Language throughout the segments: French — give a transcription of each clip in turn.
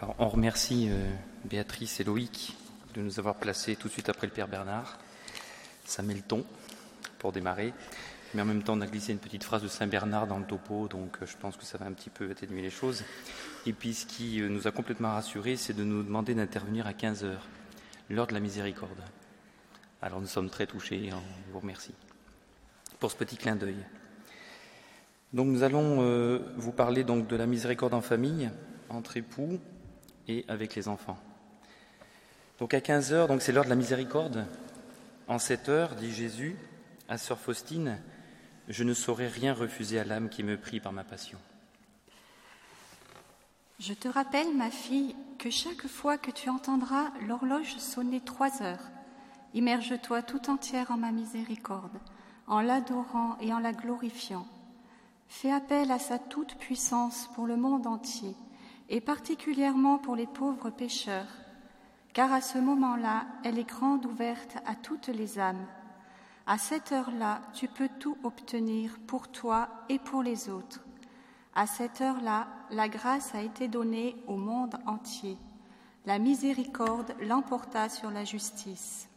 Alors, on remercie euh, Béatrice et Loïc de nous avoir placés tout de suite après le Père Bernard. Ça met le ton pour démarrer. Mais en même temps, on a glissé une petite phrase de Saint Bernard dans le topo, donc euh, je pense que ça va un petit peu atténuer les choses. Et puis, ce qui euh, nous a complètement rassurés, c'est de nous demander d'intervenir à 15 heures, l'heure de la miséricorde. Alors, nous sommes très touchés et on vous remercie pour ce petit clin d'œil. Donc, nous allons vous parler donc de la miséricorde en famille, entre époux et avec les enfants. Donc, à 15 heures, donc c'est l'heure de la miséricorde. En cette heure, dit Jésus à sœur Faustine, je ne saurais rien refuser à l'âme qui me prie par ma passion. Je te rappelle, ma fille, que chaque fois que tu entendras l'horloge sonner trois heures, immerge-toi tout entière en ma miséricorde, en l'adorant et en la glorifiant. Fais appel à sa toute-puissance pour le monde entier, et particulièrement pour les pauvres pécheurs, car à ce moment-là, elle est grande ouverte à toutes les âmes. À cette heure-là, tu peux tout obtenir pour toi et pour les autres. À cette heure-là, la grâce a été donnée au monde entier. La miséricorde l'emporta sur la justice.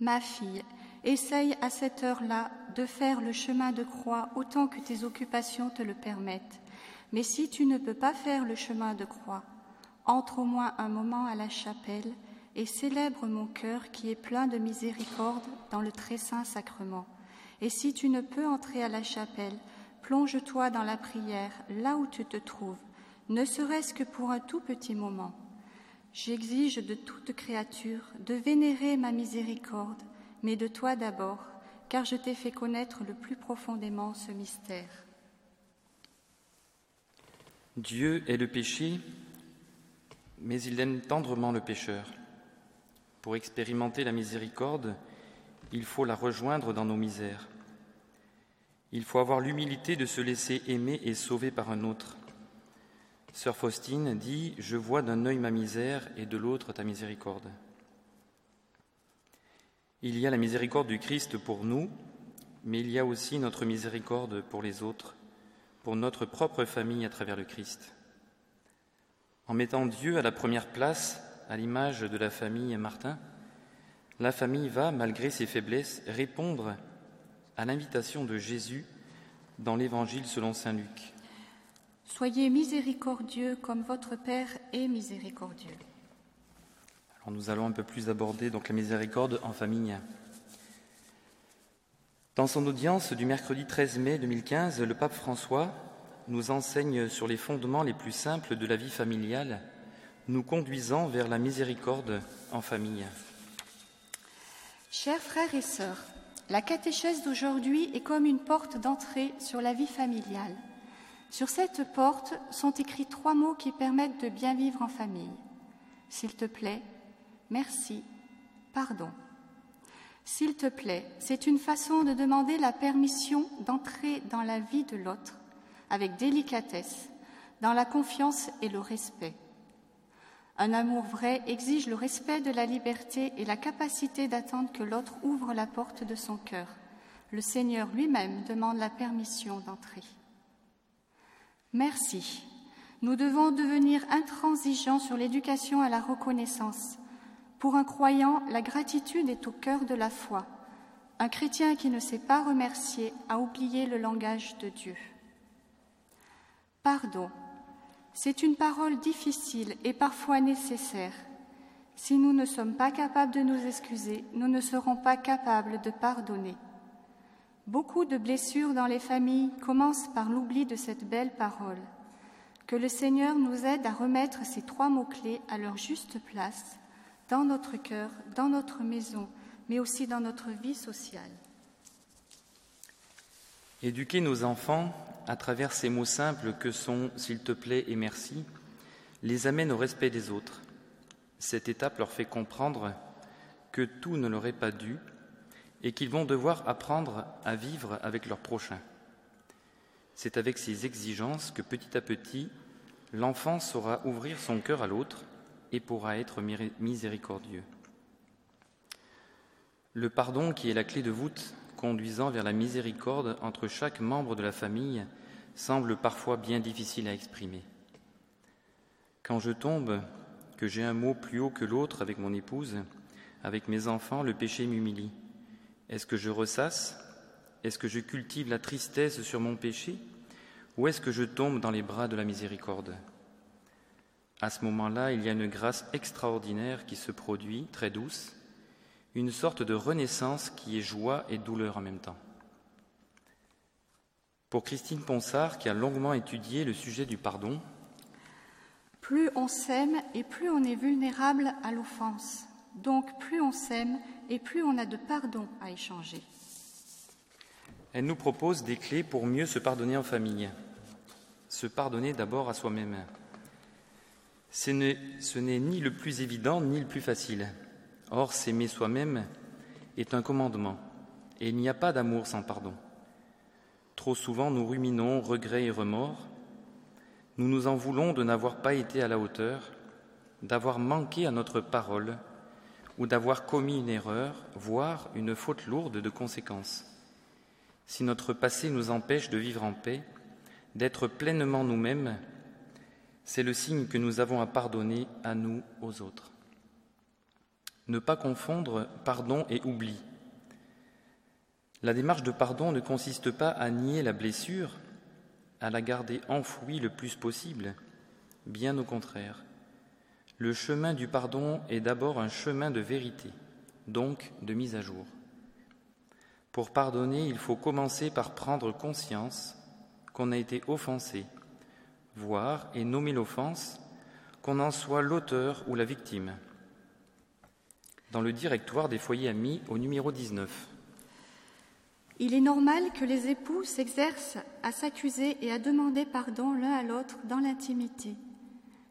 Ma fille, essaye à cette heure-là de faire le chemin de croix autant que tes occupations te le permettent. Mais si tu ne peux pas faire le chemin de croix, entre au moins un moment à la chapelle et célèbre mon cœur qui est plein de miséricorde dans le très saint sacrement. Et si tu ne peux entrer à la chapelle, plonge-toi dans la prière là où tu te trouves, ne serait-ce que pour un tout petit moment. J'exige de toute créature de vénérer ma miséricorde, mais de toi d'abord, car je t'ai fait connaître le plus profondément ce mystère. Dieu est le péché, mais il aime tendrement le pécheur. Pour expérimenter la miséricorde, il faut la rejoindre dans nos misères. Il faut avoir l'humilité de se laisser aimer et sauver par un autre. Sœur Faustine dit Je vois d'un œil ma misère et de l'autre ta miséricorde. Il y a la miséricorde du Christ pour nous, mais il y a aussi notre miséricorde pour les autres, pour notre propre famille à travers le Christ. En mettant Dieu à la première place, à l'image de la famille Martin, la famille va, malgré ses faiblesses, répondre à l'invitation de Jésus dans l'Évangile selon Saint Luc. Soyez miséricordieux comme votre Père est miséricordieux. Alors nous allons un peu plus aborder donc la miséricorde en famille. Dans son audience du mercredi 13 mai 2015, le pape François nous enseigne sur les fondements les plus simples de la vie familiale nous conduisant vers la miséricorde en famille. Chers frères et sœurs, la catéchèse d'aujourd'hui est comme une porte d'entrée sur la vie familiale. Sur cette porte sont écrits trois mots qui permettent de bien vivre en famille. S'il te plaît, merci, pardon. S'il te plaît, c'est une façon de demander la permission d'entrer dans la vie de l'autre avec délicatesse, dans la confiance et le respect. Un amour vrai exige le respect de la liberté et la capacité d'attendre que l'autre ouvre la porte de son cœur. Le Seigneur lui-même demande la permission d'entrer. Merci. Nous devons devenir intransigeants sur l'éducation à la reconnaissance. Pour un croyant, la gratitude est au cœur de la foi. Un chrétien qui ne sait pas remercier a oublié le langage de Dieu. Pardon. C'est une parole difficile et parfois nécessaire. Si nous ne sommes pas capables de nous excuser, nous ne serons pas capables de pardonner. Beaucoup de blessures dans les familles commencent par l'oubli de cette belle parole. Que le Seigneur nous aide à remettre ces trois mots-clés à leur juste place, dans notre cœur, dans notre maison, mais aussi dans notre vie sociale. Éduquer nos enfants à travers ces mots simples que sont s'il te plaît et merci, les amène au respect des autres. Cette étape leur fait comprendre que tout ne leur est pas dû et qu'ils vont devoir apprendre à vivre avec leur prochain. C'est avec ces exigences que petit à petit, l'enfant saura ouvrir son cœur à l'autre et pourra être miséricordieux. Le pardon qui est la clé de voûte conduisant vers la miséricorde entre chaque membre de la famille semble parfois bien difficile à exprimer. Quand je tombe, que j'ai un mot plus haut que l'autre avec mon épouse, avec mes enfants, le péché m'humilie. Est-ce que je ressasse? Est-ce que je cultive la tristesse sur mon péché? Ou est-ce que je tombe dans les bras de la miséricorde? À ce moment-là, il y a une grâce extraordinaire qui se produit, très douce, une sorte de renaissance qui est joie et douleur en même temps. Pour Christine Ponsard, qui a longuement étudié le sujet du pardon, plus on s'aime et plus on est vulnérable à l'offense. Donc plus on s'aime et plus on a de pardon à échanger. Elle nous propose des clés pour mieux se pardonner en famille. Se pardonner d'abord à soi-même. Ce n'est ni le plus évident ni le plus facile. Or, s'aimer soi-même est un commandement, et il n'y a pas d'amour sans pardon. Trop souvent, nous ruminons regrets et remords, nous nous en voulons de n'avoir pas été à la hauteur, d'avoir manqué à notre parole ou d'avoir commis une erreur, voire une faute lourde de conséquences. Si notre passé nous empêche de vivre en paix, d'être pleinement nous-mêmes, c'est le signe que nous avons à pardonner à nous, aux autres. Ne pas confondre pardon et oubli. La démarche de pardon ne consiste pas à nier la blessure, à la garder enfouie le plus possible, bien au contraire. Le chemin du pardon est d'abord un chemin de vérité, donc de mise à jour. Pour pardonner, il faut commencer par prendre conscience qu'on a été offensé, voir et nommer l'offense, qu'on en soit l'auteur ou la victime. Dans le directoire des foyers amis au numéro 19. Il est normal que les époux s'exercent à s'accuser et à demander pardon l'un à l'autre dans l'intimité.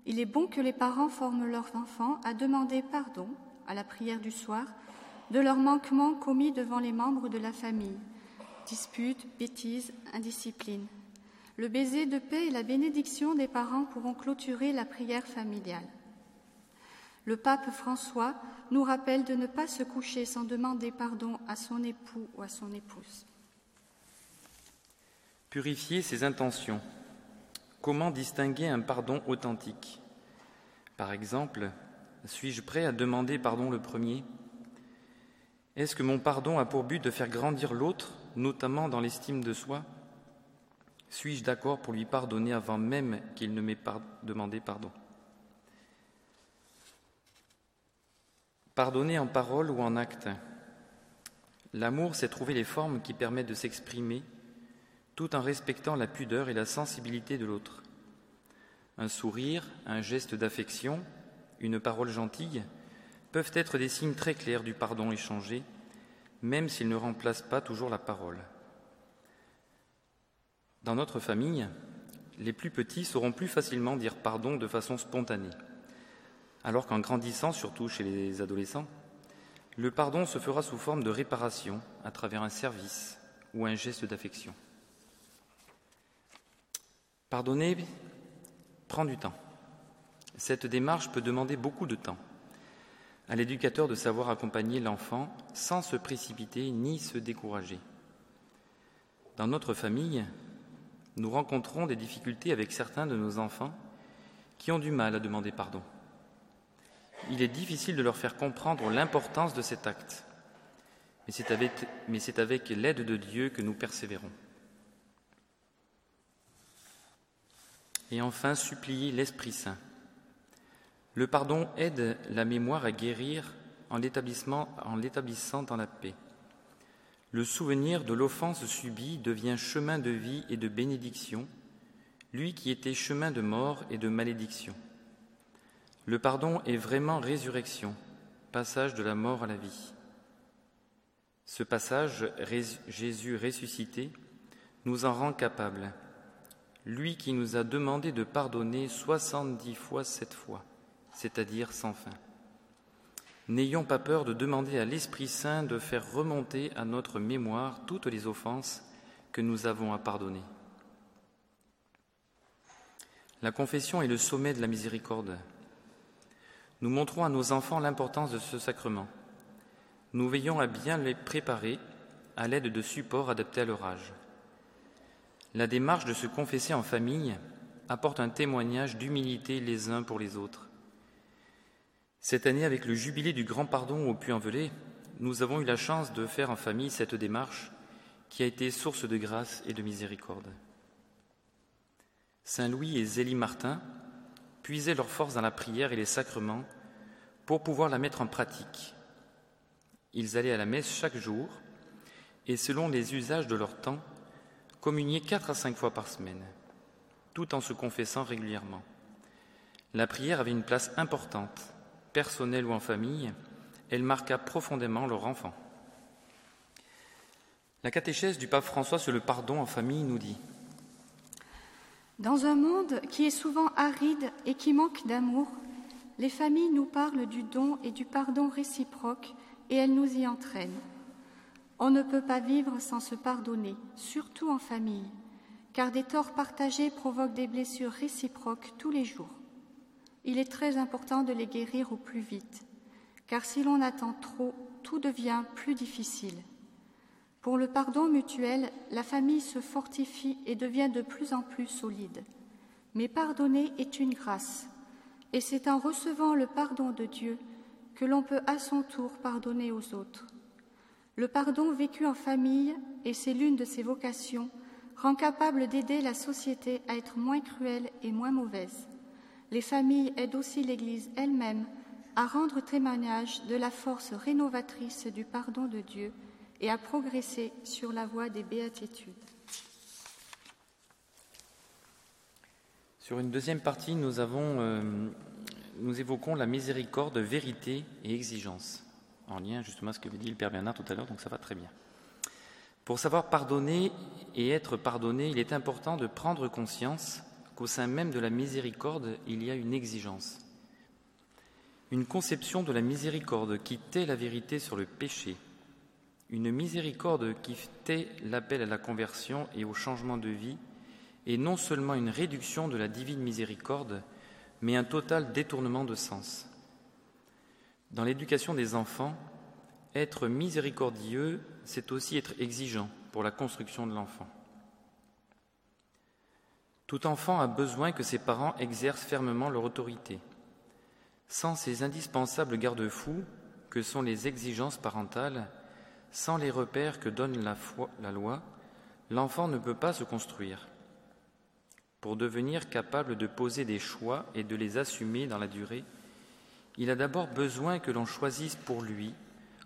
Il est bon que les parents forment leurs enfants à demander pardon, à la prière du soir, de leurs manquements commis devant les membres de la famille, disputes, bêtises, indiscipline. Le baiser de paix et la bénédiction des parents pourront clôturer la prière familiale. Le pape François nous rappelle de ne pas se coucher sans demander pardon à son époux ou à son épouse. Purifier ses intentions. Comment distinguer un pardon authentique? Par exemple, suis-je prêt à demander pardon le premier? Est-ce que mon pardon a pour but de faire grandir l'autre, notamment dans l'estime de soi? Suis-je d'accord pour lui pardonner avant même qu'il ne m'ait demandé pardon? Pardonner en parole ou en acte? L'amour, c'est trouver les formes qui permettent de s'exprimer tout en respectant la pudeur et la sensibilité de l'autre. Un sourire, un geste d'affection, une parole gentille peuvent être des signes très clairs du pardon échangé, même s'ils ne remplacent pas toujours la parole. Dans notre famille, les plus petits sauront plus facilement dire pardon de façon spontanée alors qu'en grandissant, surtout chez les adolescents, le pardon se fera sous forme de réparation à travers un service ou un geste d'affection. Pardonner prend du temps. Cette démarche peut demander beaucoup de temps à l'éducateur de savoir accompagner l'enfant sans se précipiter ni se décourager. Dans notre famille, nous rencontrons des difficultés avec certains de nos enfants qui ont du mal à demander pardon il est difficile de leur faire comprendre l'importance de cet acte. Mais c'est avec, l'aide de Dieu que nous persévérons. Et enfin, supplier l'Esprit Saint. Le pardon aide la mémoire à guérir en l'établissant dans la paix. Le souvenir de l'offense subie devient chemin de vie et de bénédiction, lui qui était chemin de mort et de malédiction. Le pardon est vraiment résurrection, passage de la mort à la vie. Ce passage, Jésus ressuscité, nous en rend capables. Lui qui nous a demandé de pardonner soixante-dix fois sept fois, c'est-à-dire sans fin. N'ayons pas peur de demander à l'Esprit Saint de faire remonter à notre mémoire toutes les offenses que nous avons à pardonner. La confession est le sommet de la miséricorde. Nous montrons à nos enfants l'importance de ce sacrement. Nous veillons à bien les préparer à l'aide de supports adaptés à leur âge. La démarche de se confesser en famille apportent un témoignage d'humilité les uns pour les autres. Cette année, avec le jubilé du grand pardon au Puy-en-Velay, nous avons eu la chance de faire en famille cette démarche qui a été source de grâce et de miséricorde. Saint Louis et Zélie Martin puisaient leur force dans la prière et les sacrements pour pouvoir la mettre en pratique. Ils allaient à la messe chaque jour et, selon les usages de leur temps, communier quatre à cinq fois par semaine, tout en se confessant régulièrement. La prière avait une place importante personnelle ou en famille, elle marqua profondément leur enfant. La catéchèse du pape François sur le pardon en famille nous dit Dans un monde qui est souvent aride et qui manque d'amour, les familles nous parlent du don et du pardon réciproque et elles nous y entraînent. On ne peut pas vivre sans se pardonner, surtout en famille, car des torts partagés provoquent des blessures réciproques tous les jours il est très important de les guérir au plus vite, car si l'on attend trop, tout devient plus difficile. Pour le pardon mutuel, la famille se fortifie et devient de plus en plus solide. Mais pardonner est une grâce, et c'est en recevant le pardon de Dieu que l'on peut à son tour pardonner aux autres. Le pardon vécu en famille, et c'est l'une de ses vocations, rend capable d'aider la société à être moins cruelle et moins mauvaise les familles aident aussi l'Église elle-même à rendre témoignage de la force rénovatrice du pardon de Dieu et à progresser sur la voie des béatitudes. Sur une deuxième partie, nous, euh, évoquons la miséricorde, vérité et exigence, en lien justement avec ce que dit le Père Bernard tout à l'heure, donc ça va très bien. Pour savoir pardonner et être pardonné, il est important de prendre conscience qu'au sein même de la miséricorde, il y a une exigence. Une conception de la miséricorde qui tait la vérité sur le péché. Une miséricorde qui tait l'appel à la conversion et au changement de vie, et non seulement une réduction de la divine miséricorde, mais un total détournement de sens. Dans l'éducation des enfants, être miséricordieux, c'est aussi être exigeant pour la construction de l'enfant. Tout enfant a besoin que ses parents exercent fermement leur autorité. Sans ces indispensables garde-fous que sont les exigences parentales, sans les repères que donne la, la loi, l'enfant ne peut pas se construire. Pour devenir capable de poser des choix et de les assumer dans la durée, il a d'abord besoin que l'on choisisse pour lui,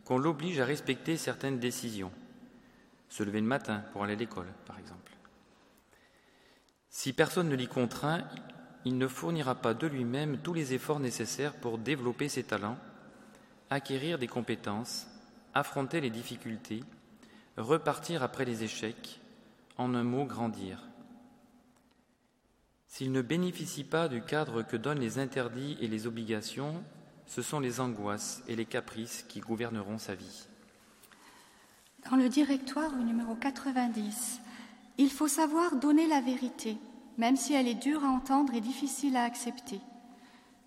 qu'on l'oblige à respecter certaines décisions. Se lever le matin pour aller à l'école, par exemple. Si personne ne l'y contraint, il ne fournira pas de lui-même tous les efforts nécessaires pour développer ses talents, acquérir des compétences, affronter les difficultés, repartir après les échecs, en un mot grandir. S'il ne bénéficie pas du cadre que donnent les interdits et les obligations, ce sont les angoisses et les caprices qui gouverneront sa vie. Dans le directoire numéro 90, il faut savoir donner la vérité, même si elle est dure à entendre et difficile à accepter.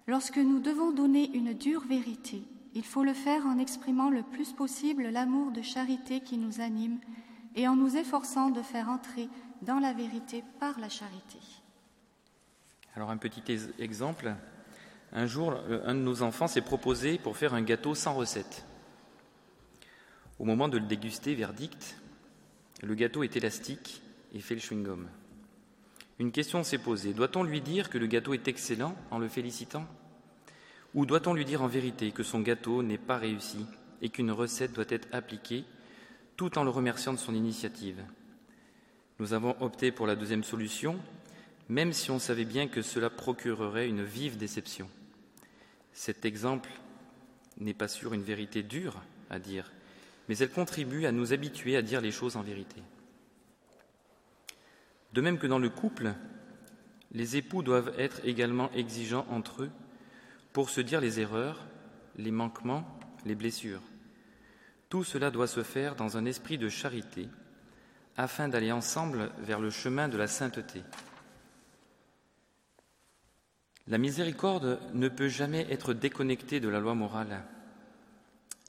Lorsque nous devons donner une dure vérité, il faut le faire en exprimant le plus possible l'amour de charité qui nous anime et en nous efforçant de faire entrer dans la vérité par la charité. Alors un petit exemple. Un jour, un de nos enfants s'est proposé pour faire un gâteau sans recette. Au moment de le déguster, verdict, le gâteau est élastique et fait le chewing-gum. Une question s'est posée. Doit-on lui dire que le gâteau est excellent en le félicitant? Ou doit-on lui dire en vérité que son gâteau n'est pas réussi et qu'une recette doit être appliquée tout en le remerciant de son initiative? Nous avons opté pour la deuxième solution, même si on savait bien que cela procurerait une vive déception. Cet exemple n'est pas sûr une vérité dure à dire, mais elle contribue à nous habituer à dire les choses en vérité. De même que dans le couple, les époux doivent être également exigeants entre eux pour se dire les erreurs, les manquements, les blessures. Tout cela doit se faire dans un esprit de charité, afin d'aller ensemble vers le chemin de la sainteté. La miséricorde ne peut jamais être déconnectée de la loi morale.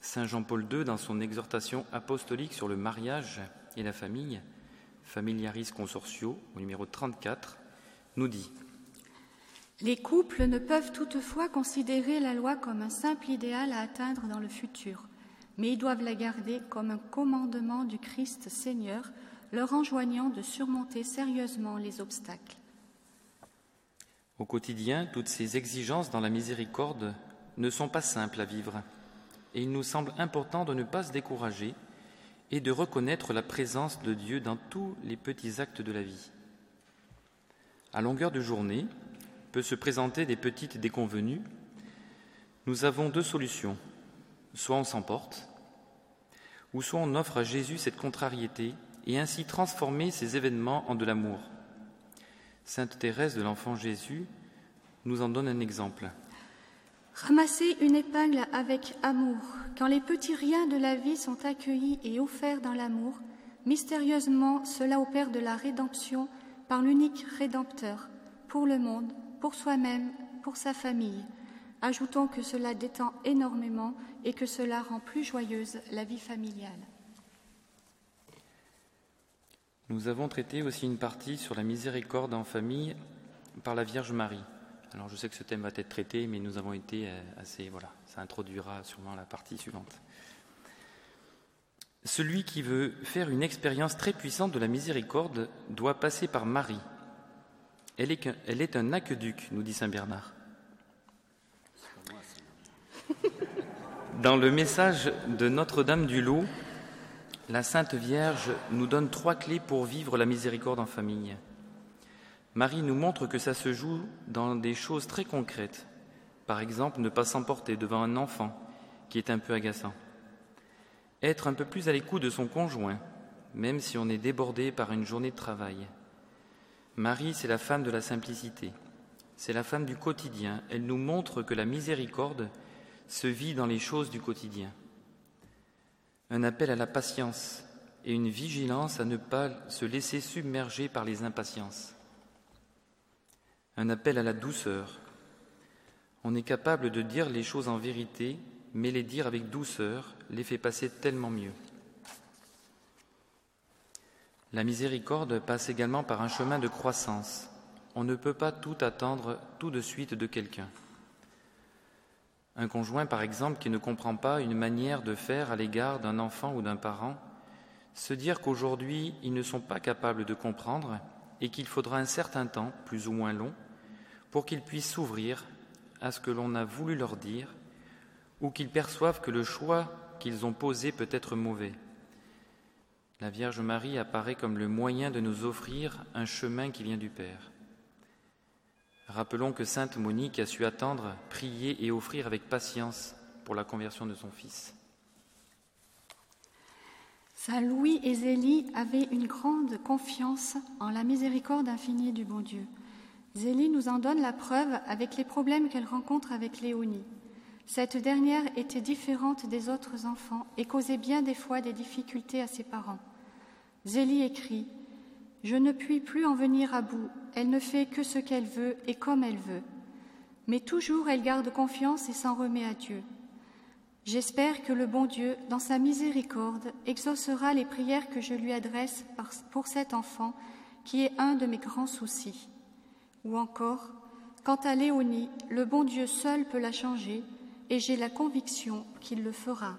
Saint Jean-Paul II, dans son exhortation apostolique sur le mariage et la famille, Familiaris Consortio, au numéro 34, nous dit Les couples ne peuvent toutefois considérer la loi comme un simple idéal à atteindre dans le futur, mais ils doivent la garder comme un commandement du Christ Seigneur, leur enjoignant de surmonter sérieusement les obstacles. Au quotidien, toutes ces exigences dans la miséricorde ne sont pas simples à vivre, et il nous semble important de ne pas se décourager et de reconnaître la présence de Dieu dans tous les petits actes de la vie. À longueur de journée, peut se présenter des petites déconvenues. Nous avons deux solutions. Soit on s'emporte, ou soit on offre à Jésus cette contrariété et ainsi transformer ces événements en de l'amour. Sainte Thérèse de l'Enfant Jésus nous en donne un exemple. Ramasser une épingle avec amour. Quand les petits riens de la vie sont accueillis et offerts dans l'amour, mystérieusement cela opère de la rédemption par l'unique Rédempteur, pour le monde, pour soi-même, pour sa famille. Ajoutons que cela détend énormément et que cela rend plus joyeuse la vie familiale. Nous avons traité aussi une partie sur la miséricorde en famille par la Vierge Marie. Alors je sais que ce thème va être traité, mais nous avons été euh, assez... Voilà, ça introduira sûrement la partie suivante. Celui qui veut faire une expérience très puissante de la miséricorde doit passer par Marie. Elle est, elle est un aqueduc, nous dit Saint Bernard. Dans le message de Notre-Dame du Lot, la Sainte Vierge nous donne trois clés pour vivre la miséricorde en famille. Marie nous montre que ça se joue dans des choses très concrètes. Par exemple, ne pas s'emporter devant un enfant qui est un peu agaçant. Être un peu plus à l'écoute de son conjoint, même si on est débordé par une journée de travail. Marie, c'est la femme de la simplicité. C'est la femme du quotidien. Elle nous montre que la miséricorde se vit dans les choses du quotidien. Un appel à la patience et une vigilance à ne pas se laisser submerger par les impatiences un appel à la douceur. On est capable de dire les choses en vérité, mais les dire avec douceur les fait passer tellement mieux. La miséricorde passe également par un chemin de croissance. On ne peut pas tout attendre tout de suite de quelqu'un. Un conjoint, par exemple, qui ne comprend pas une manière de faire à l'égard d'un enfant ou d'un parent, se dire qu'aujourd'hui ils ne sont pas capables de comprendre et qu'il faudra un certain temps, plus ou moins long, pour qu'ils puissent s'ouvrir à ce que l'on a voulu leur dire ou qu'ils perçoivent que le choix qu'ils ont posé peut être mauvais. La Vierge Marie apparaît comme le moyen de nous offrir un chemin qui vient du Père. Rappelons que Sainte Monique a su attendre, prier et offrir avec patience pour la conversion de son fils. Saint Louis et Zélie avaient une grande confiance en la miséricorde infinie du bon Dieu. Zélie nous en donne la preuve avec les problèmes qu'elle rencontre avec Léonie. Cette dernière était différente des autres enfants et causait bien des fois des difficultés à ses parents. Zélie écrit Je ne puis plus en venir à bout. Elle ne fait que ce qu'elle veut et comme elle veut. Mais toujours elle garde confiance et s'en remet à Dieu. J'espère que le bon Dieu, dans sa miséricorde, exaucera les prières que je lui adresse pour cet enfant qui est un de mes grands soucis. Ou encore, quant à Léonie, le bon Dieu seul peut la changer et j'ai la conviction qu'il le fera.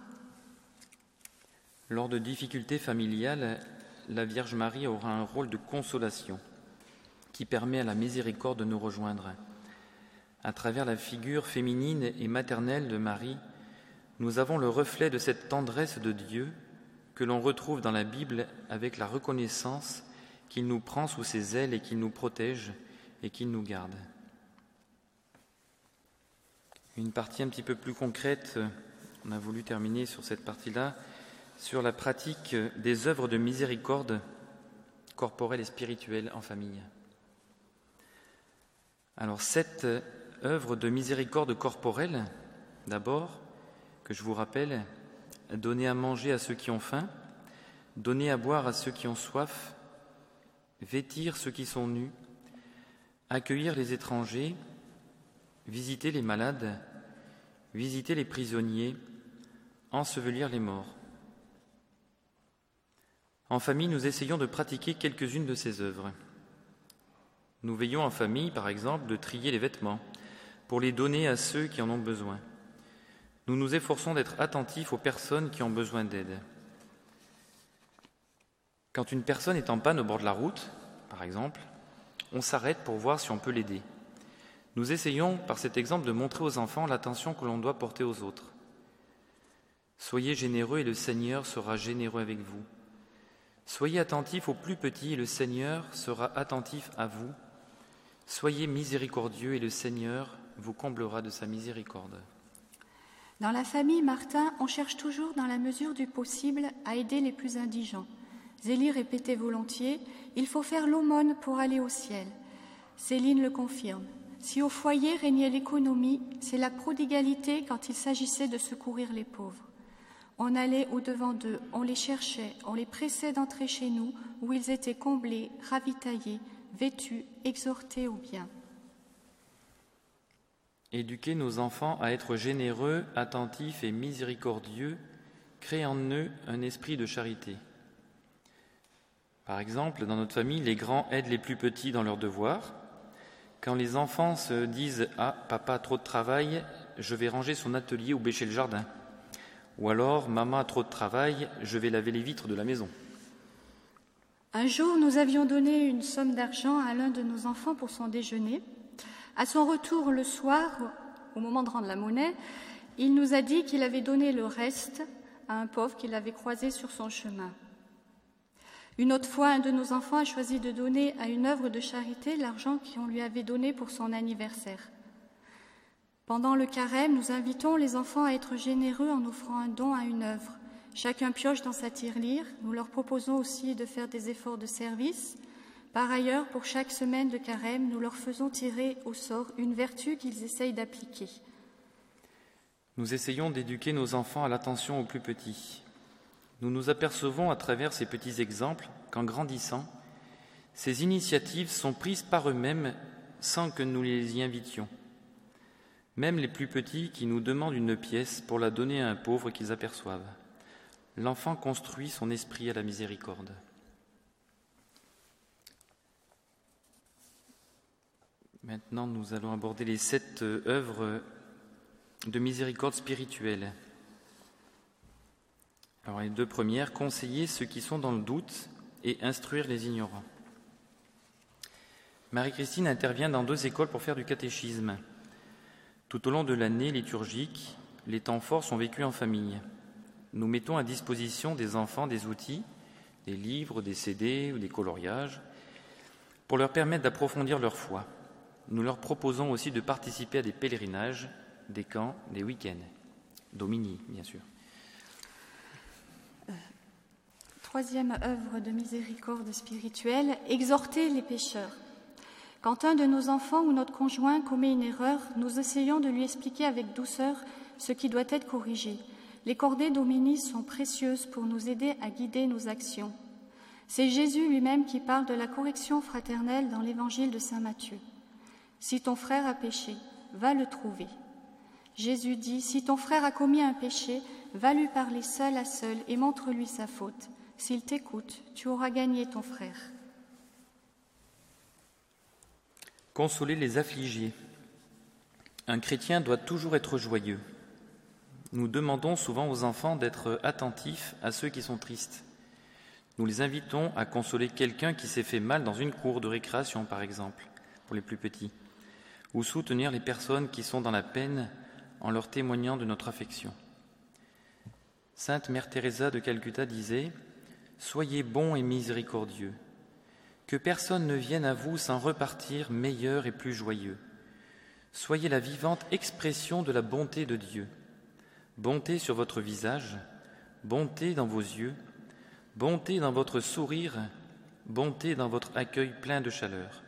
Lors de difficultés familiales, la Vierge Marie aura un rôle de consolation qui permet à la miséricorde de nous rejoindre. À travers la figure féminine et maternelle de Marie, nous avons le reflet de cette tendresse de Dieu que l'on retrouve dans la Bible avec la reconnaissance qu'il nous prend sous ses ailes et qu'il nous protège et qu'il nous garde. Une partie un petit peu plus concrète, on a voulu terminer sur cette partie-là, sur la pratique des œuvres de miséricorde corporelle et spirituelle en famille. Alors cette œuvre de miséricorde corporelle, d'abord, que je vous rappelle, donner à manger à ceux qui ont faim, donner à boire à ceux qui ont soif, vêtir ceux qui sont nus, accueillir les étrangers, visiter les malades, visiter les prisonniers, ensevelir les morts. En famille, nous essayons de pratiquer quelques-unes de ces œuvres. Nous veillons en famille, par exemple, de trier les vêtements pour les donner à ceux qui en ont besoin. Nous nous efforçons d'être attentifs aux personnes qui ont besoin d'aide. Quand une personne est en panne au bord de la route, par exemple, on s'arrête pour voir si on peut l'aider. Nous essayons par cet exemple de montrer aux enfants l'attention que l'on doit porter aux autres. Soyez généreux et le Seigneur sera généreux avec vous. Soyez attentifs aux plus petits et le Seigneur sera attentif à vous. Soyez miséricordieux et le Seigneur vous comblera de sa miséricorde. Dans la famille Martin, on cherche toujours, dans la mesure du possible, à aider les plus indigents. Zélie répétait volontiers Il faut faire l'aumône pour aller au ciel. Céline le confirme. Si au foyer régnait l'économie, c'est la prodigalité quand il s'agissait de secourir les pauvres. On allait au-devant d'eux, on les cherchait, on les pressait d'entrer chez nous, où ils étaient comblés, ravitaillés, vêtus, exhortés au bien. Éduquer nos enfants à être généreux, attentifs et miséricordieux crée en eux un esprit de charité. Par exemple, dans notre famille, les grands aident les plus petits dans leurs devoirs. Quand les enfants se disent Ah, papa a trop de travail, je vais ranger son atelier ou bêcher le jardin. Ou alors, maman a trop de travail, je vais laver les vitres de la maison. Un jour, nous avions donné une somme d'argent à l'un de nos enfants pour son déjeuner. À son retour le soir, au moment de rendre la monnaie, il nous a dit qu'il avait donné le reste à un pauvre qu'il avait croisé sur son chemin. Une autre fois, un de nos enfants a choisi de donner à une œuvre de charité l'argent qu'on lui avait donné pour son anniversaire. Pendant le carême, nous invitons les enfants à être généreux en offrant un don à une œuvre. Chacun pioche dans sa tirelire. Nous leur proposons aussi de faire des efforts de service. Par ailleurs, pour chaque semaine de carême, nous leur faisons tirer au sort une vertu qu'ils essayent d'appliquer. Nous essayons d'éduquer nos enfants à l'attention aux plus petits. Nous nous apercevons à travers ces petits exemples qu'en grandissant, ces initiatives sont prises par eux-mêmes sans que nous les y invitions même les plus petits qui nous demandent une pièce pour la donner à un pauvre qu'ils aperçoivent. L'enfant construit son esprit à la miséricorde. Maintenant, nous allons aborder les sept œuvres de miséricorde spirituelle. Alors, les deux premières, conseiller ceux qui sont dans le doute et instruire les ignorants. Marie-Christine intervient dans deux écoles pour faire du catéchisme. Tout au long de l'année liturgique, les temps forts sont vécus en famille. Nous mettons à disposition des enfants des outils, des livres, des CD ou des coloriages, pour leur permettre d'approfondir leur foi. Nous leur proposons aussi de participer à des pèlerinages, des camps, des week-ends. Domini, bien sûr. Euh, troisième œuvre de miséricorde spirituelle, exhorter les pécheurs. Quand un de nos enfants ou notre conjoint commet une erreur, nous essayons de lui expliquer avec douceur ce qui doit être corrigé. Les cordées d'Omini sont précieuses pour nous aider à guider nos actions. C'est Jésus lui-même qui parle de la correction fraternelle dans l'évangile de Saint Matthieu. Si ton frère a péché, va le trouver. Jésus dit, si ton frère a commis un péché, va lui parler seul à seul et montre-lui sa faute. S'il t'écoute, tu auras gagné ton frère. Consoler les affligés. Un chrétien doit toujours être joyeux. Nous demandons souvent aux enfants d'être attentifs à ceux qui sont tristes. Nous les invitons à consoler quelqu'un qui s'est fait mal dans une cour de récréation, par exemple, pour les plus petits, ou soutenir les personnes qui sont dans la peine en leur témoignant de notre affection. Sainte Mère Teresa de Calcutta disait Soyez bons et miséricordieux, que personne ne vienne à vous sans repartir meilleur et plus joyeux. Soyez la vivante expression de la bonté de Dieu. Bonté sur votre visage, bonté dans vos yeux, bonté dans votre sourire, bonté dans votre accueil plein de chaleur.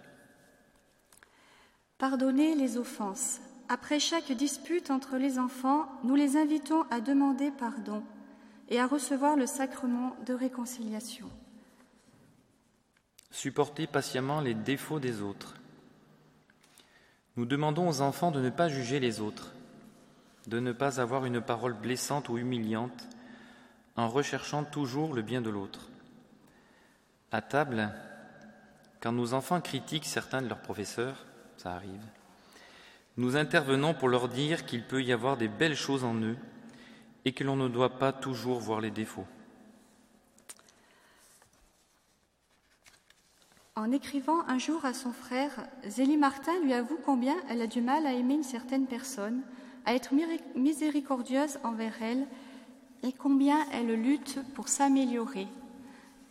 Pardonnez les offenses. Après chaque dispute entre les enfants, nous les invitons à demander pardon et à recevoir le sacrement de réconciliation. Supporter patiemment les défauts des autres. Nous demandons aux enfants de ne pas juger les autres, de ne pas avoir une parole blessante ou humiliante, en recherchant toujours le bien de l'autre. À table, quand nos enfants critiquent certains de leurs professeurs, ça arrive, nous intervenons pour leur dire qu'il peut y avoir des belles choses en eux et que l'on ne doit pas toujours voir les défauts. En écrivant un jour à son frère, Zélie Martin lui avoue combien elle a du mal à aimer une certaine personne, à être miséricordieuse envers elle et combien elle lutte pour s'améliorer.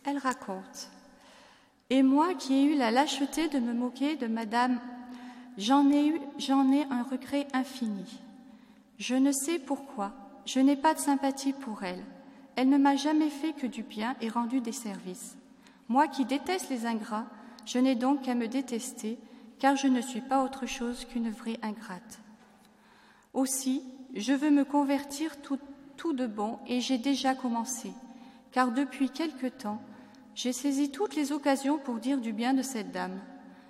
Elle raconte Et moi qui ai eu la lâcheté de me moquer de Madame, j'en ai, j'en ai un regret infini. Je ne sais pourquoi, je n'ai pas de sympathie pour elle. Elle ne m'a jamais fait que du bien et rendu des services. Moi qui déteste les ingrats, je n'ai donc qu'à me détester, car je ne suis pas autre chose qu'une vraie ingrate. Aussi, je veux me convertir tout, tout de bon, et j'ai déjà commencé, car depuis quelque temps, j'ai saisi toutes les occasions pour dire du bien de cette dame.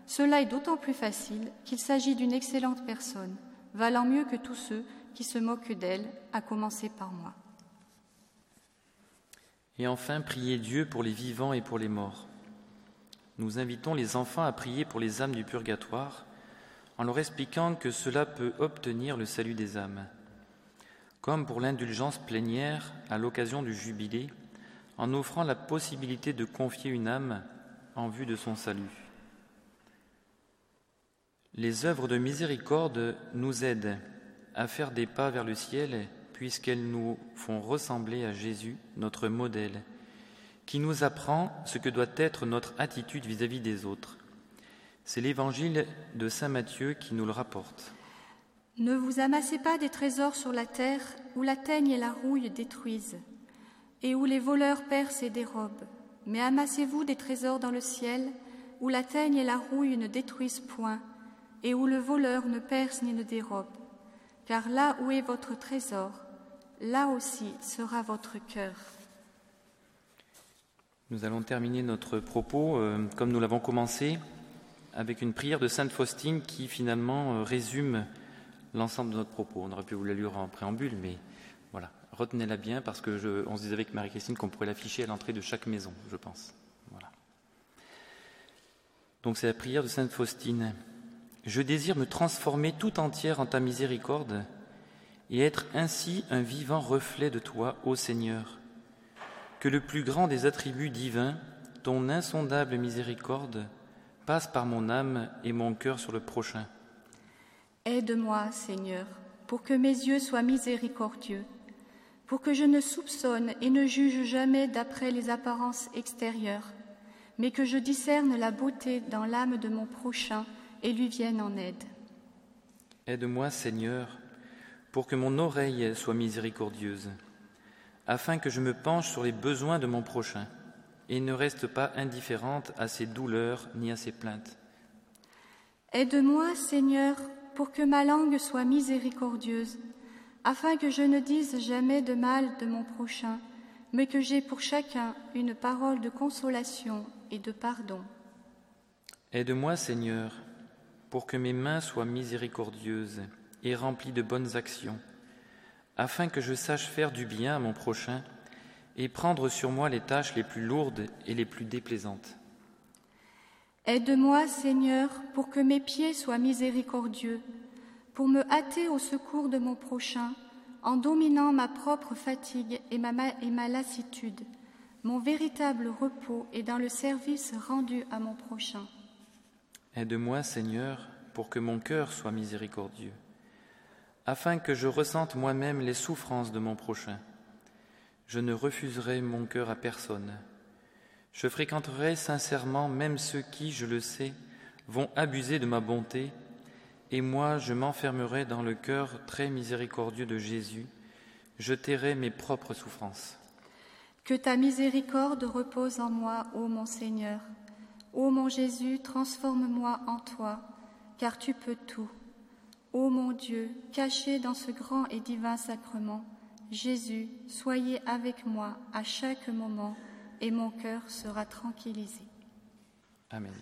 Cela est d'autant plus facile qu'il s'agit d'une excellente personne, valant mieux que tous ceux qui se moquent d'elle, à commencer par moi. Et enfin, priez Dieu pour les vivants et pour les morts. Nous invitons les enfants à prier pour les âmes du purgatoire en leur expliquant que cela peut obtenir le salut des âmes, comme pour l'indulgence plénière à l'occasion du jubilé, en offrant la possibilité de confier une âme en vue de son salut. Les œuvres de miséricorde nous aident à faire des pas vers le ciel puisqu'elles nous font ressembler à Jésus, notre modèle, qui nous apprend ce que doit être notre attitude vis-à-vis des autres. C'est l'évangile de Saint Matthieu qui nous le rapporte. Ne vous amassez pas des trésors sur la terre où la teigne et la rouille détruisent, et où les voleurs percent et dérobent, mais amassez-vous des trésors dans le ciel où la teigne et la rouille ne détruisent point, et où le voleur ne perce ni ne dérobe. Car là où est votre trésor, là aussi sera votre cœur. Nous allons terminer notre propos, euh, comme nous l'avons commencé, avec une prière de Sainte Faustine qui finalement euh, résume l'ensemble de notre propos. On aurait pu vous la lire en préambule, mais voilà, retenez-la bien parce que on se disait avec Marie-Christine qu'on pourrait l'afficher à l'entrée de chaque maison, je pense. Voilà. Donc c'est la prière de Sainte Faustine. Je désire me transformer tout entière en ta miséricorde et être ainsi un vivant reflet de toi, ô Seigneur que le plus grand des attributs divins, ton insondable miséricorde, passe par mon âme et mon cœur sur le prochain. Aide-moi, Seigneur, pour que mes yeux soient miséricordieux, pour que je ne soupçonne et ne juge jamais d'après les apparences extérieures, mais que je discerne la beauté dans l'âme de mon prochain et lui vienne en aide. Aide-moi, Seigneur, pour que mon oreille soit miséricordieuse afin que je me penche sur les besoins de mon prochain et ne reste pas indifférente à ses douleurs ni à ses plaintes. Aide-moi, Seigneur, pour que ma langue soit miséricordieuse, afin que je ne dise jamais de mal de mon prochain, mais que j'ai pour chacun une parole de consolation et de pardon. Aide-moi, Seigneur, pour que mes mains soient miséricordieuses et remplies de bonnes actions afin que je sache faire du bien à mon prochain et prendre sur moi les tâches les plus lourdes et les plus déplaisantes. Aide-moi, Seigneur, pour que mes pieds soient miséricordieux, pour me hâter au secours de mon prochain, en dominant ma propre fatigue et ma, lassitude. Mon véritable repos est dans le service rendu à mon prochain. Aide-moi, Seigneur, pour que mon cœur soit miséricordieux afin que je ressente moi-même les souffrances de mon prochain. Je ne refuserai mon cœur à personne. Je fréquenterai sincèrement même ceux qui, je le sais, vont abuser de ma bonté, et moi je m'enfermerai dans le cœur très miséricordieux de Jésus, je tairai mes propres souffrances. Que ta miséricorde repose en moi, ô mon Seigneur. Ô mon Jésus, transforme-moi en toi, car tu peux tout. Ô mon Dieu, caché dans ce grand et divin sacrement, Jésus, soyez avec moi à chaque moment et mon cœur sera tranquillisé. Amen.